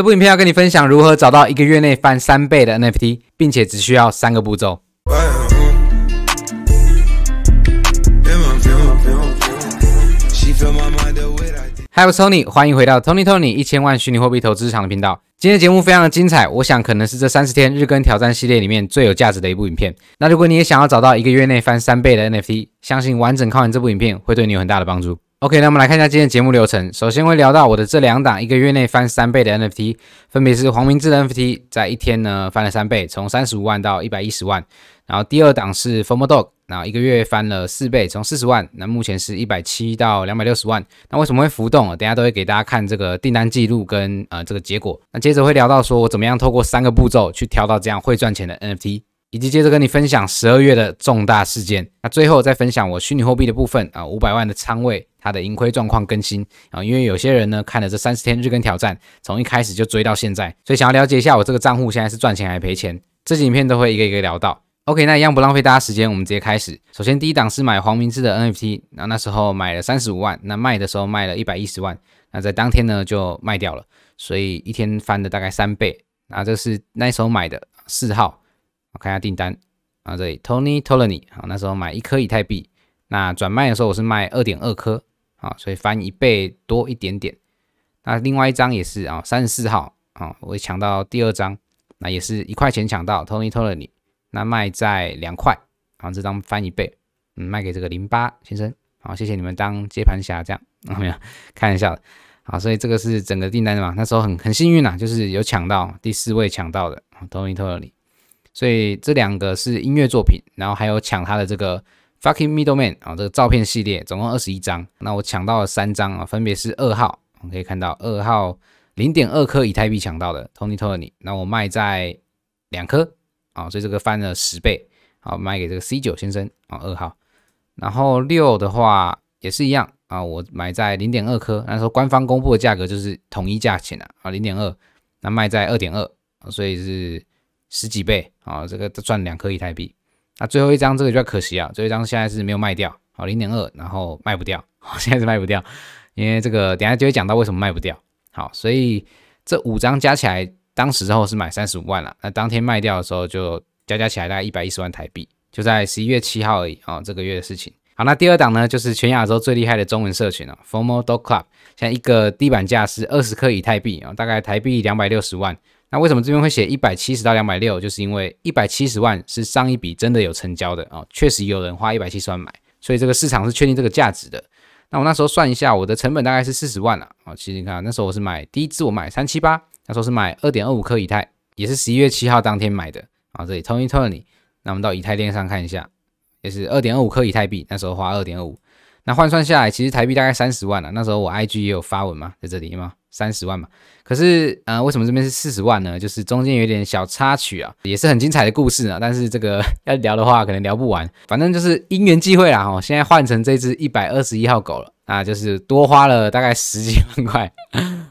这部影片要跟你分享如何找到一个月内翻三倍的 NFT，并且只需要三个步骤。Hi，我是 Tony，欢迎回到 Tony Tony 一千万虚拟货币投资场的频道。今天的节目非常的精彩，我想可能是这三十天日更挑战系列里面最有价值的一部影片。那如果你也想要找到一个月内翻三倍的 NFT，相信完整看完这部影片会对你有很大的帮助。OK，那我们来看一下今天节目流程。首先会聊到我的这两档一个月内翻三倍的 NFT，分别是黄明志的 NFT，在一天呢翻了三倍，从三十五万到一百一十万。然后第二档是 FOMO Dog，然后一个月翻了四倍，从四十万，那目前是一百七到两百六十万。那为什么会浮动？等下都会给大家看这个订单记录跟呃这个结果。那接着会聊到说我怎么样透过三个步骤去挑到这样会赚钱的 NFT。以及接着跟你分享十二月的重大事件，那最后再分享我虚拟货币的部分啊，五百万的仓位，它的盈亏状况更新啊，因为有些人呢看了这三十天日更挑战，从一开始就追到现在，所以想要了解一下我这个账户现在是赚钱还是赔钱，这几影片都会一个一个聊到。OK，那一样不浪费大家时间，我们直接开始。首先第一档是买黄明志的 NFT，那那时候买了三十五万，那卖的时候卖了一百一十万，那在当天呢就卖掉了，所以一天翻了大概三倍。那这是那时候买的四号。我看一下订单啊，这里 Tony Tolany 啊，那时候买一颗以太币，那转卖的时候我是卖二点二颗啊，所以翻一倍多一点点。那另外一张也是啊，三十四号啊，我抢到第二张，那也是一块钱抢到 Tony Tolany，那卖在两块，啊，这张翻一倍，嗯，卖给这个零八先生，好，谢谢你们当接盘侠，这样啊，没有开玩笑的，好，所以这个是整个订单的嘛，那时候很很幸运呐，就是有抢到第四位抢到的 Tony Tony。所以这两个是音乐作品，然后还有抢他的这个 Fucking Middleman 啊，这个照片系列总共二十一张，那我抢到了三张啊，分别是二号，我们可以看到二号零点二颗以太币抢到的 Tony Tony，那我卖在两颗啊，所以这个翻了十倍，好卖给这个 C 九先生啊，二号，然后六的话也是一样啊，我买在零点二颗，那时候官方公布的价格就是统一价钱啊，啊零点二，那卖在二点二，所以是。十几倍啊，这个赚两颗以太币。那最后一张这个比较可惜啊，最后一张现在是没有卖掉，好零点二，然后卖不掉，好现在是卖不掉，因为这个等下就会讲到为什么卖不掉。好，所以这五张加起来，当时候是买三十五万了，那当天卖掉的时候就加加起来大概一百一十万台币，就在十一月七号而已啊，这个月的事情。好，那第二档呢，就是全亚洲最厉害的中文社群了，Formal Dog Club，现在一个地板价是二十颗以太币啊，大概台币两百六十万。那为什么这边会写一百七十到两百六？就是因为一百七十万是上一笔真的有成交的啊，确实有人花一百七十万买，所以这个市场是确定这个价值的。那我那时候算一下，我的成本大概是四十万了啊。其实你看，那时候我是买第一支，我买三七八，那时候是买二点二五颗以太，也是十一月七号当天买的啊。这里 Tony Tony，那我们到以太链上看一下，也是二点二五颗以太币，那时候花二点二五，那换算下来，其实台币大概三十万了。那时候我 IG 也有发文嘛，在这里吗？三十万嘛，可是呃，为什么这边是四十万呢？就是中间有点小插曲啊，也是很精彩的故事啊。但是这个 要聊的话，可能聊不完。反正就是因缘际会啦，哦，现在换成这只一百二十一号狗了，啊，就是多花了大概十几万块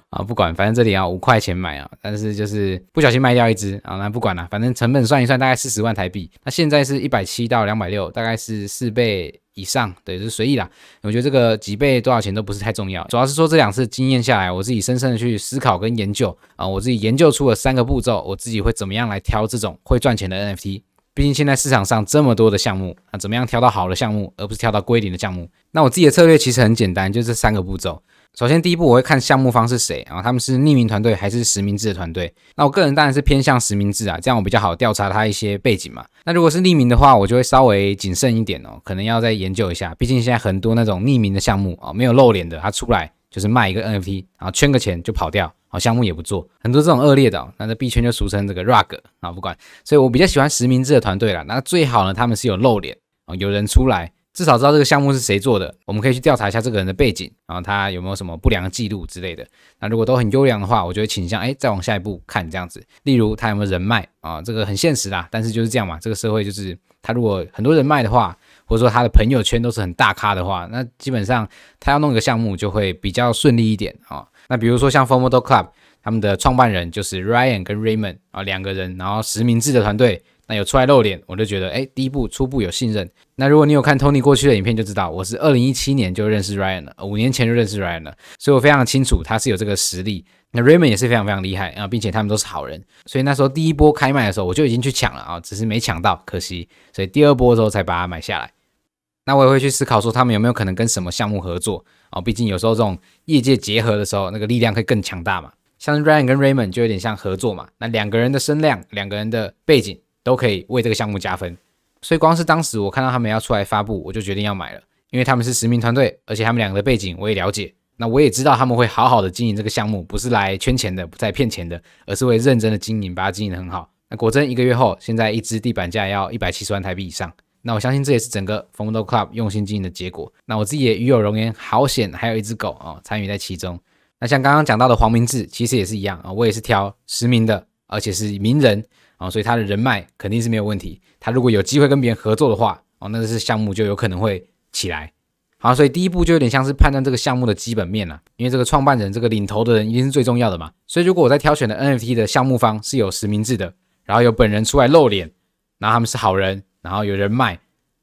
啊。不管，反正这里要五块钱买啊，但是就是不小心卖掉一只啊，那不管了，反正成本算一算，大概四十万台币。那现在是一百七到两百六，大概是四倍。以上对，就是随意啦。我觉得这个几倍多少钱都不是太重要，主要是说这两次经验下来，我自己深深的去思考跟研究啊，我自己研究出了三个步骤，我自己会怎么样来挑这种会赚钱的 NFT。毕竟现在市场上这么多的项目啊，怎么样挑到好的项目，而不是挑到归零的项目？那我自己的策略其实很简单，就这三个步骤。首先，第一步我会看项目方是谁啊，他们是匿名团队还是实名制的团队？那我个人当然是偏向实名制啊，这样我比较好调查他一些背景嘛。那如果是匿名的话，我就会稍微谨慎一点哦，可能要再研究一下。毕竟现在很多那种匿名的项目啊，没有露脸的，他出来就是卖一个 NFT，然后圈个钱就跑掉，好，项目也不做，很多这种恶劣的，那这币圈就俗称这个 rug 啊，不管。所以我比较喜欢实名制的团队啦，那最好呢，他们是有露脸啊，有人出来。至少知道这个项目是谁做的，我们可以去调查一下这个人的背景，然后他有没有什么不良记录之类的。那如果都很优良的话，我就会倾向哎，再往下一步看这样子。例如他有没有人脉啊？这个很现实啦，但是就是这样嘛。这个社会就是他如果很多人脉的话，或者说他的朋友圈都是很大咖的话，那基本上他要弄一个项目就会比较顺利一点啊。那比如说像 Formoto Club，他们的创办人就是 Ryan 跟 Raymond 啊两个人，然后实名制的团队。那有出来露脸，我就觉得哎，第一步初步有信任。那如果你有看 Tony 过去的影片，就知道我是二零一七年就认识 Ryan 了，五年前就认识 Ryan 了，所以我非常清楚他是有这个实力。那 Raymond 也是非常非常厉害啊，并且他们都是好人，所以那时候第一波开卖的时候，我就已经去抢了啊，只是没抢到，可惜。所以第二波的时候才把它买下来。那我也会去思考说，他们有没有可能跟什么项目合作啊？毕竟有时候这种业界结合的时候，那个力量会更强大嘛。像 Ryan 跟 Raymond 就有点像合作嘛，那两个人的声量，两个人的背景都可以为这个项目加分。所以光是当时我看到他们要出来发布，我就决定要买了，因为他们是实名团队，而且他们两个的背景我也了解。那我也知道他们会好好的经营这个项目，不是来圈钱的，不再骗钱的，而是会认真的经营，把它经营得很好。那果真一个月后，现在一支地板价要一百七十万台币以上。那我相信这也是整个 Fomodo Club 用心经营的结果。那我自己也与有荣焉，好险还有一只狗哦参与在其中。那像刚刚讲到的黄明志，其实也是一样啊，我也是挑实名的，而且是名人啊，所以他的人脉肯定是没有问题。他如果有机会跟别人合作的话，哦，那这是项目就有可能会起来。好，所以第一步就有点像是判断这个项目的基本面了，因为这个创办人、这个领头的人一定是最重要的嘛。所以如果我在挑选的 NFT 的项目方是有实名制的，然后有本人出来露脸，然后他们是好人，然后有人脉，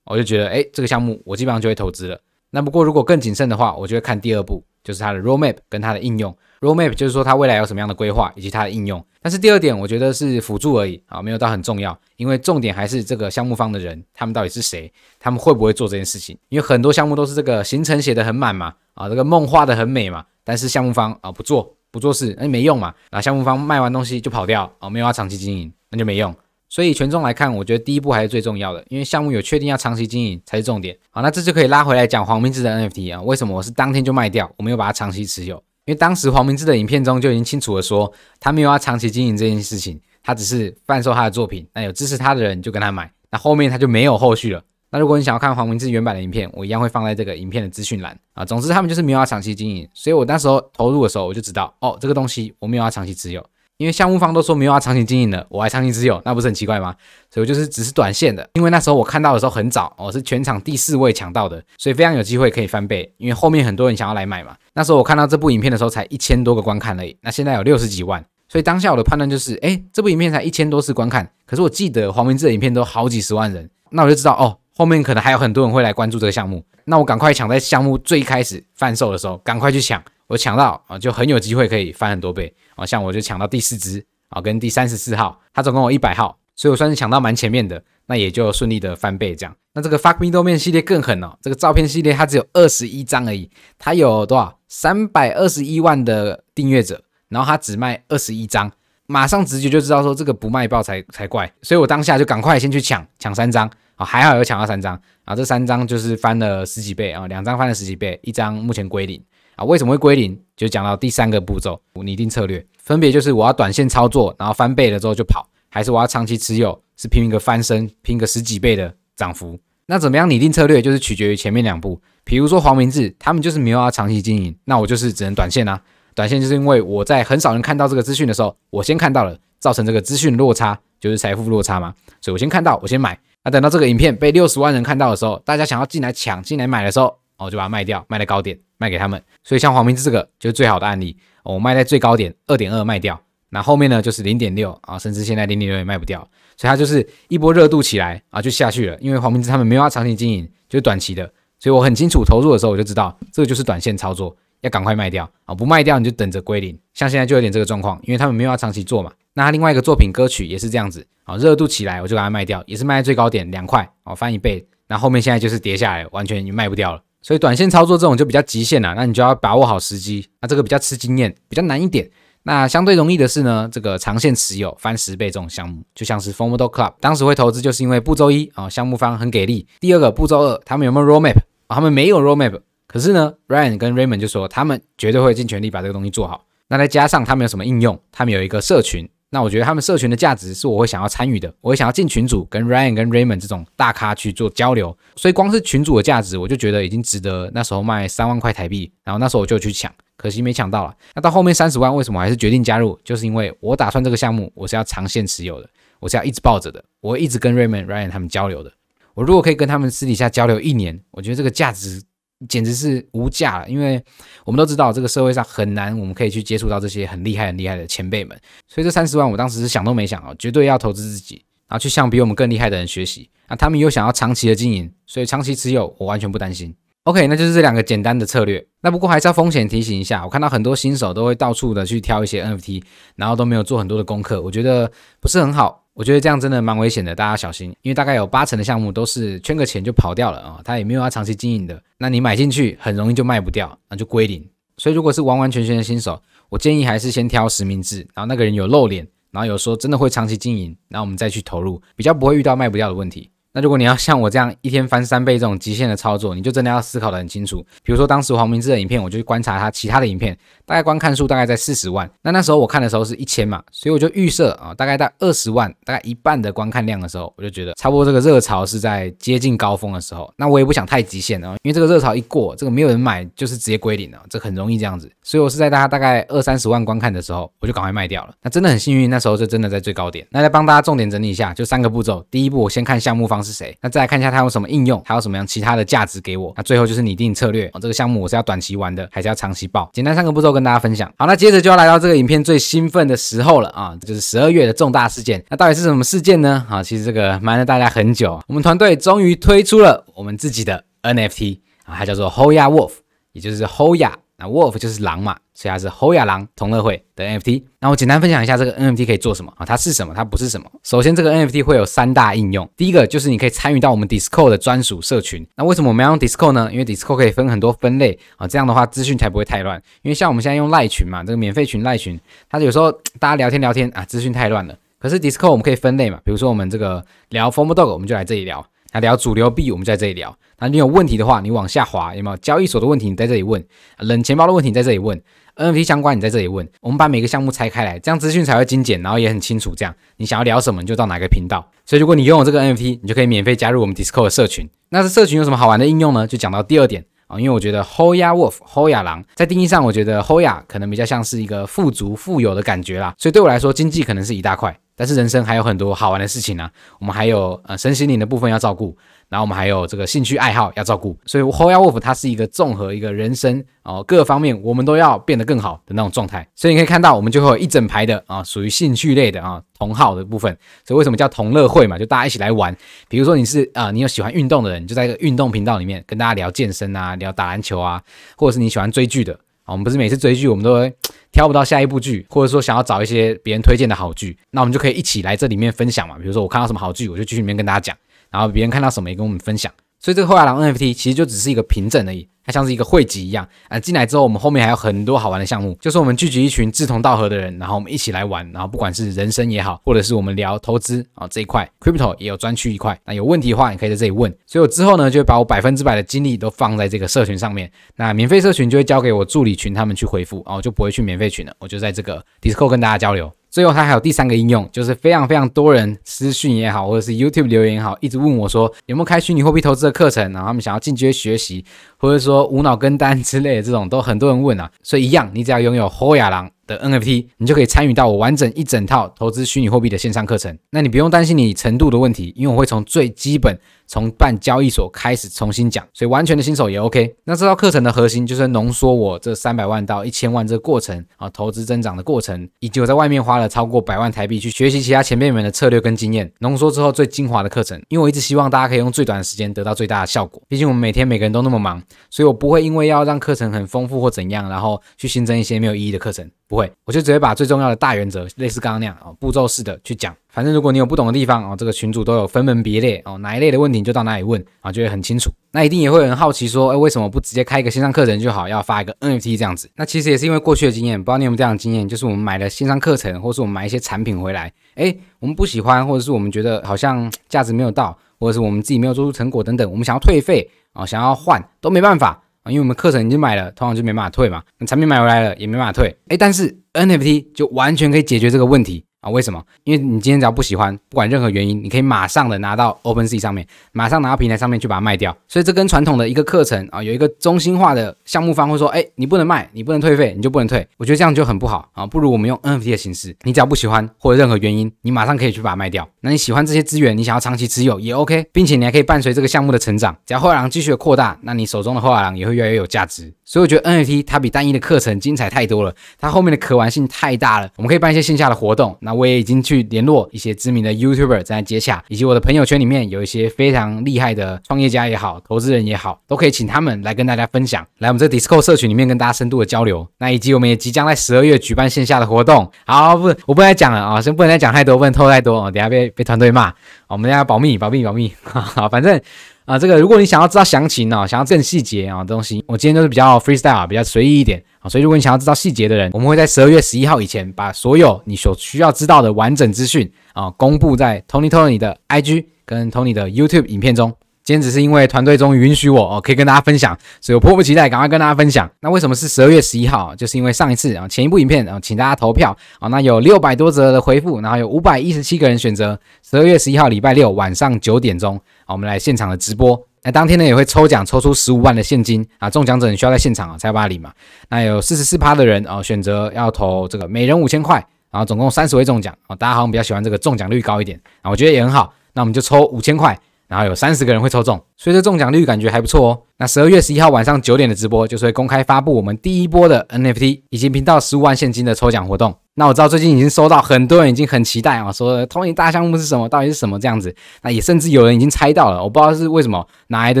我就觉得，哎，这个项目我基本上就会投资了。那不过如果更谨慎的话，我就会看第二步，就是它的 roadmap 跟它的应用。roadmap 就是说它未来有什么样的规划以及它的应用。但是第二点，我觉得是辅助而已啊，没有到很重要，因为重点还是这个项目方的人，他们到底是谁，他们会不会做这件事情？因为很多项目都是这个行程写得很满嘛，啊，这个梦画得很美嘛，但是项目方啊不做不做事，那没用嘛。那项目方卖完东西就跑掉啊，没有要长期经营，那就没用。所以权重来看，我觉得第一步还是最重要的，因为项目有确定要长期经营才是重点。好，那这就可以拉回来讲黄明志的 NFT 啊，为什么我是当天就卖掉，我没有把它长期持有？因为当时黄明志的影片中就已经清楚的说，他没有要长期经营这件事情，他只是贩售他的作品。那有支持他的人就跟他买，那后面他就没有后续了。那如果你想要看黄明志原版的影片，我一样会放在这个影片的资讯栏啊。总之他们就是没有要长期经营，所以我那时候投入的时候我就知道，哦，这个东西我没有要长期持有。因为项目方都说没有要长期经营的，我还长期持有，那不是很奇怪吗？所以我就是只是短线的。因为那时候我看到的时候很早，我是全场第四位抢到的，所以非常有机会可以翻倍。因为后面很多人想要来买嘛。那时候我看到这部影片的时候才一千多个观看而已，那现在有六十几万，所以当下我的判断就是，哎，这部影片才一千多次观看，可是我记得黄明志的影片都好几十万人，那我就知道哦，后面可能还有很多人会来关注这个项目，那我赶快抢在项目最开始贩售的时候，赶快去抢，我抢到啊，就很有机会可以翻很多倍啊，像我就抢到第四支。啊，跟第三十四号，它总共有一百号，所以我算是抢到蛮前面的，那也就顺利的翻倍这样。那这个 Fuck Me 豆面系列更狠哦，这个照片系列它只有二十一张而已，它有多少？三百二十一万的订阅者，然后它只卖二十一张，马上直觉就知道说这个不卖爆才才怪，所以我当下就赶快先去抢，抢三张啊，还好有抢到三张啊，这三张就是翻了十几倍啊，两张翻了十几倍，一张目前归零。啊，为什么会归零？就讲到第三个步骤，拟定策略，分别就是我要短线操作，然后翻倍了之后就跑，还是我要长期持有，是拼一个翻身，拼个十几倍的涨幅。那怎么样拟定策略，就是取决于前面两步。比如说黄明志，他们就是没有要长期经营，那我就是只能短线啊。短线就是因为我在很少人看到这个资讯的时候，我先看到了，造成这个资讯落差，就是财富落差嘛。所以我先看到，我先买。那等到这个影片被六十万人看到的时候，大家想要进来抢、进来买的时候，我就把它卖掉，卖在高点。卖给他们，所以像黄明志这个就是最好的案例。我卖在最高点二点二卖掉，那后面呢就是零点六啊，甚至现在零点六也卖不掉，所以它就是一波热度起来啊就下去了。因为黄明志他们没有要长期经营，就是短期的，所以我很清楚投入的时候我就知道这个就是短线操作，要赶快卖掉啊，不卖掉你就等着归零。像现在就有点这个状况，因为他们没有要长期做嘛。那他另外一个作品歌曲也是这样子啊，热度起来我就把它卖掉，也是卖在最高点两块哦，翻一倍。那后面现在就是跌下来，完全就卖不掉了。所以短线操作这种就比较极限了，那你就要把握好时机。那这个比较吃经验，比较难一点。那相对容易的是呢，这个长线持有翻十倍这种项目，就像是 FOMODOG Club，当时会投资就是因为步骤一啊，项目方很给力。第二个步骤二，他们有没有 roadmap 啊？他们没有 roadmap，可是呢，Ryan 跟 Raymond 就说他们绝对会尽全力把这个东西做好。那再加上他们有什么应用？他们有一个社群。那我觉得他们社群的价值是我会想要参与的，我会想要进群组跟 Ryan 跟 Raymond 这种大咖去做交流，所以光是群组的价值，我就觉得已经值得那时候卖三万块台币，然后那时候我就去抢，可惜没抢到了。那到后面三十万，为什么还是决定加入？就是因为我打算这个项目我是要长线持有的，我是要一直抱着的，我会一直跟 Raymond、Ryan 他们交流的。我如果可以跟他们私底下交流一年，我觉得这个价值。简直是无价了，因为我们都知道这个社会上很难，我们可以去接触到这些很厉害、很厉害的前辈们。所以这三十万，我当时是想都没想啊，绝对要投资自己然后去向比我们更厉害的人学习。那他们又想要长期的经营，所以长期持有我完全不担心。OK，那就是这两个简单的策略。那不过还是要风险提醒一下，我看到很多新手都会到处的去挑一些 NFT，然后都没有做很多的功课，我觉得不是很好。我觉得这样真的蛮危险的，大家小心。因为大概有八成的项目都是圈个钱就跑掉了啊，他也没有要长期经营的。那你买进去很容易就卖不掉，那就归零。所以如果是完完全全的新手，我建议还是先挑实名制，然后那个人有露脸，然后有说真的会长期经营，然后我们再去投入，比较不会遇到卖不掉的问题。那如果你要像我这样一天翻三倍这种极限的操作，你就真的要思考得很清楚。比如说当时黄明志的影片，我就去观察他其他的影片，大概观看数大概在四十万。那那时候我看的时候是一千嘛，所以我就预设啊，大概在二十万，大概一半的观看量的时候，我就觉得差不多这个热潮是在接近高峰的时候。那我也不想太极限啊，因为这个热潮一过，这个没有人买就是直接归零了，这很容易这样子。所以我是在大家大概二三十万观看的时候，我就赶快卖掉了。那真的很幸运，那时候就真的在最高点。那来帮大家重点整理一下，就三个步骤。第一步，我先看项目方是谁，那再来看一下。它有什么应用？还有什么样其他的价值给我？那最后就是拟定策略。哦，这个项目我是要短期玩的，还是要长期抱？简单三个步骤跟大家分享。好，那接着就要来到这个影片最兴奋的时候了啊，就是十二月的重大事件。那到底是什么事件呢？啊，其实这个瞒了大家很久，我们团队终于推出了我们自己的 NFT 啊，它叫做 Hoya Wolf，也就是 Hoya。那 Wolf 就是狼嘛，所以它是 Hoya 狼同乐会的 NFT。那我简单分享一下这个 NFT 可以做什么啊？它是什么？它不是什么？首先，这个 NFT 会有三大应用。第一个就是你可以参与到我们 Discord 的专属社群。那为什么我们要用 Discord 呢？因为 Discord 可以分很多分类啊，这样的话资讯才不会太乱。因为像我们现在用赖群嘛，这个免费群赖群，它有时候大家聊天聊天啊，资讯太乱了。可是 Discord 我们可以分类嘛，比如说我们这个聊 Form Dog，我们就来这里聊。那聊主流币，我们就在这里聊。那你有问题的话，你往下滑，有没有交易所的问题？你在这里问。冷钱包的问题，你在这里问。NFT 相关，你在这里问。我们把每个项目拆开来，这样资讯才会精简，然后也很清楚。这样你想要聊什么，你就到哪个频道。所以如果你拥有这个 NFT，你就可以免费加入我们 Discord 的社群。那这社群有什么好玩的应用呢？就讲到第二点啊，因为我觉得 Hoya Wolf，Hoya 狼，在定义上，我觉得 Hoya 可能比较像是一个富足、富有的感觉啦。所以对我来说，经济可能是一大块。但是人生还有很多好玩的事情呢、我们还有呃身心灵的部分要照顾，然后我们还有这个兴趣爱好要照顾，所以 Hoya Wolf 它是一个综合一个人生哦、各个方面我们都要变得更好的那种状态，所以你可以看到我们就会有一整排的啊属于兴趣类的啊同好的部分，所以为什么叫同乐会嘛，就大家一起来玩，比如说你是啊、你有喜欢运动的人，就在一个运动频道里面跟大家聊健身啊，聊打篮球啊，或者是你喜欢追剧的啊，我们不是每次追剧我们都会。挑不到下一部剧，或者说想要找一些别人推荐的好剧，那我们就可以一起来这里面分享嘛。比如说我看到什么好剧，我就继续里面跟大家讲，然后别人看到什么也跟我们分享。所以这个后来狼 NFT 其实就只是一个凭证而已。它像是一个汇集一样，啊，进来之后，我们后面还有很多好玩的项目，就是我们聚集一群志同道合的人，然后我们一起来玩，然后不管是人生也好，或者是我们聊投资啊这一块，Crypto 也有专区一块，那有问题的话，你可以在这里问。所以我之后呢，就会把我百分之百的精力都放在这个社群上面，那免费社群就会交给我助理群他们去回复，啊，我就不会去免费群了，我就在这个 Discord 跟大家交流。最后，它还有第三个应用，就是非常非常多人私讯也好，或者是 YouTube 留言也好，一直问我说有没有开虚拟货币投资的课程，然后他们想要进阶学习，或者说无脑跟单之类的这种，都很多人问啊。所以一样，你只要拥有 Hoya 狼的 NFT，你就可以参与到我完整一整套投资虚拟货币的线上课程。那你不用担心你程度的问题，因为我会从最基本。从办交易所开始重新讲，所以完全的新手也 OK。那这套课程的核心就是浓缩我这三百万到一千万这个过程啊，投资增长的过程，以及我在外面花了超过百万台币去学习其他前辈们的策略跟经验，浓缩之后最精华的课程。因为我一直希望大家可以用最短的时间得到最大的效果。毕竟我们每天每个人都那么忙，所以我不会因为要让课程很丰富或怎样，然后去新增一些没有意义的课程。不会，我就直接把最重要的大原则，类似刚刚那样啊，步骤式的去讲。反正如果你有不懂的地方哦，这个群主都有分门别类哦，哪一类的问题你就到哪里问啊，就会很清楚。那一定也会有人好奇说，哎，为什么不直接开一个线上课程就好，要发一个 NFT 这样子？那其实也是因为过去的经验，不知道你有没有这样的经验，就是我们买了线上课程，或是我们买一些产品回来，哎，我们不喜欢，或者是我们觉得好像价值没有到，或者是我们自己没有做出成果等等，我们想要退费啊，想要换都没办法因为我们课程已经买了，通常就没办法退嘛。产品买回来了也没办法退，哎，但是 NFT 就完全可以解决这个问题。啊，为什么？因为你今天只要不喜欢，不管任何原因，你可以马上的拿到 OpenSea 上面，马上拿到平台上面去把它卖掉。所以这跟传统的一个课程啊，有一个中心化的项目方会说，哎，你不能卖，你不能退费，你就不能退。我觉得这样就很不好啊，不如我们用 NFT 的形式，你只要不喜欢或者任何原因，你马上可以去把它卖掉。那你喜欢这些资源，你想要长期持有也 OK，并且你还可以伴随这个项目的成长，只要后来狼继续的扩大，那你手中的后来狼也会越来越有价值。所以我觉得 NFT 它比单一的课程精彩太多了，它后面的可玩性太大了。我们可以办一些线下的活动，那我也已经去联络一些知名的 YouTuber 在接洽，以及我的朋友圈里面有一些非常厉害的创业家也好，投资人也好，都可以请他们来跟大家分享，来我们这 Discord 社群里面跟大家深度的交流。那以及我们也即将在十二月举办线下的活动。好，不，我不能再讲了啊，先不能再讲太多，不能透露太多啊，等下被被团队骂。我们要保密，保密，保密。好，反正。啊，这个如果你想要知道详情呢，想要更细节啊东西，我今天都是比较 freestyle，比较随意一点啊，所以如果你想要知道细节的人，我们会在十二月十一号以前把所有你所需要知道的完整资讯啊公布在 Tony Tony 的 IG 跟 Tony 的 YouTube 影片中。今天只是因为团队终于允许我哦，可以跟大家分享，所以我迫不及待赶快跟大家分享。那为什么是十二月十一号？就是因为上一次啊前一部影片啊，请大家投票啊，那有六百多则的回复，然后有五百一十七个人选择十二月十一号礼拜六晚上九点钟啊，我们来现场的直播。那当天呢也会抽奖，抽出十五万的现金啊！中奖者你需要在现场啊才有办法领嘛。那有四十四趴的人啊选择要投这个每人五千块，然后总共三十位中奖啊！大家好像比较喜欢这个中奖率高一点啊，我觉得也很好。那我们就抽五千块。然后有三十个人会抽中，所以这中奖率感觉还不错哦。那十二月十一号晚上九点的直播，就是会公开发布我们第一波的 NFT 以及频道十五万现金的抽奖活动。那我知道最近已经收到很多人已经很期待啊，说 Tony 大项目是什么，到底是什么这样子。那也甚至有人已经猜到了，我不知道是为什么哪来的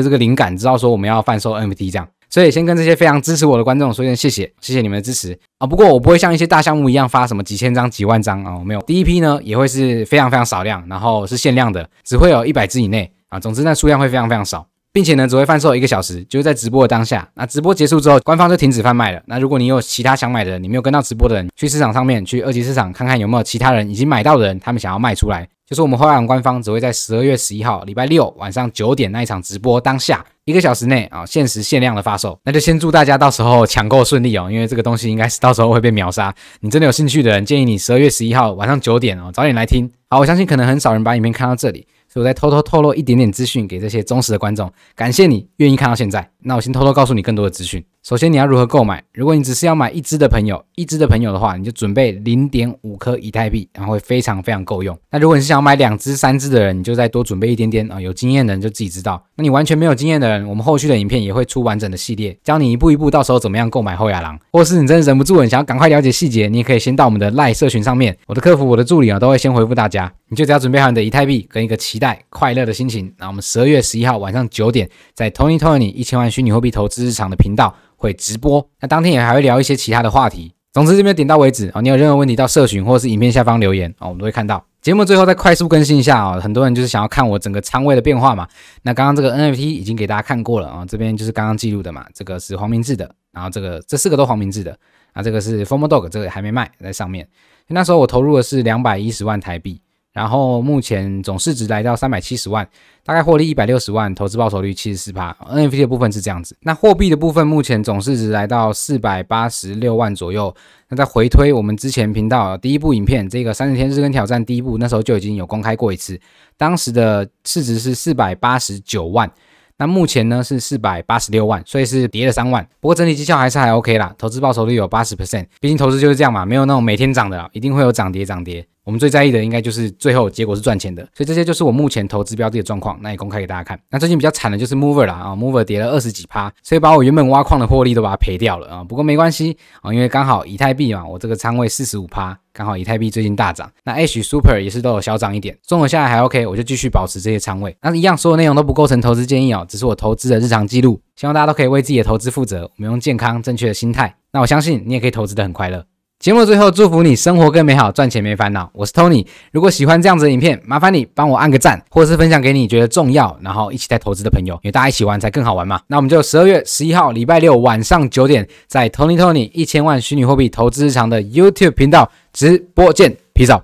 这个灵感，知道说我们要贩售 NFT 这样。所以先跟这些非常支持我的观众说一声谢谢，谢谢你们的支持啊！不过我不会像一些大项目一样发什么几千张、几万张啊，我没有。第一批呢也会是非常非常少量，然后是限量的，只会有一百只以内啊。总之那数量会非常非常少，并且呢只会贩售一个小时，就是在直播的当下。那直播结束之后，官方就停止贩卖了。那如果你有其他想买的人，你没有跟到直播的人，去市场上面去二级市场看看有没有其他人已经买到的人，他们想要卖出来。就是我们后来官方只会在十二月十一号礼拜六晚上九点那一场直播当下。一个小时内啊，限时限量的发售，那就先祝大家到时候抢购顺利哦，因为这个东西应该是到时候会被秒杀。你真的有兴趣的人，建议你十二月十一号晚上九点哦，早点来听。好，我相信可能很少人把影片看到这里，所以我再偷偷透露一点点资讯给这些忠实的观众，感谢你愿意看到现在。那我先偷偷告诉你更多的资讯。首先，你要如何购买？如果你只是要买一支的朋友，一支的朋友的话，你就准备零点五颗以太币，然后会非常非常够用。那如果你是想买两支、三支的人，你就再多准备一点点啊。有经验的人就自己知道。那你完全没有经验的人，我们后续的影片也会出完整的系列，教你一步一步，到时候怎么样购买后亚郎。或是你真的忍不住，你想要赶快了解细节，你也可以先到我们的赖社群上面，我的客服、我的助理啊，都会先回复大家。你就只要准备好你的以太币跟一个期待、快乐的心情。那我们十二月十一号晚上九点，在 Tony Tony 一千万虚拟货币投资日常的频道。会直播，那当天也还会聊一些其他的话题。总之这边点到为止啊，你有任何问题到社群或者是影片下方留言啊，我们都会看到。节目最后再快速更新一下啊，很多人就是想要看我整个仓位的变化嘛。那刚刚这个 NFT 已经给大家看过了啊，这边就是刚刚记录的嘛，这个是黄明志的，然后这个这四个都黄明志的，啊这个是 Forma Dog，这个还没卖在上面。那时候我投入的是两百一十万台币。然后目前总市值来到三百七十万，大概获利一百六十万，投资报酬率七十四趴。NFT 的部分是这样子，那货币的部分目前总市值来到四百八十六万左右。那再回推我们之前频道第一部影片，这个三十天日更挑战第一部，那时候就已经有公开过一次，当时的市值是四百八十九万。那目前呢是四百八十六万，所以是跌了三万。不过整体绩效还是还 OK 啦，投资报酬率有八十 percent。毕竟投资就是这样嘛，没有那种每天涨的，一定会有涨跌涨跌。我们最在意的应该就是最后结果是赚钱的，所以这些就是我目前投资标的的状况，那也公开给大家看。那最近比较惨的就是 Mover 啦，啊，Mover 跌了二十几趴，所以把我原本挖矿的获利都把它赔掉了啊。不过没关系啊，因为刚好以太币嘛，我这个仓位四十五趴，刚好以太币最近大涨，那 H Super 也是都有小涨一点，综合下来还 OK，我就继续保持这些仓位。那一样，所有内容都不构成投资建议哦，只是我投资的日常记录，希望大家都可以为自己的投资负责，我们用健康正确的心态，那我相信你也可以投资的很快乐。节目最后，祝福你生活更美好，赚钱没烦恼。我是 Tony，如果喜欢这样子的影片，麻烦你帮我按个赞，或者是分享给你觉得重要，然后一起在投资的朋友，因为大家一起玩才更好玩嘛。那我们就十二月十一号礼拜六晚上九点，在 Tony Tony 一千万虚拟货币投资日常的 YouTube 频道直播见皮早。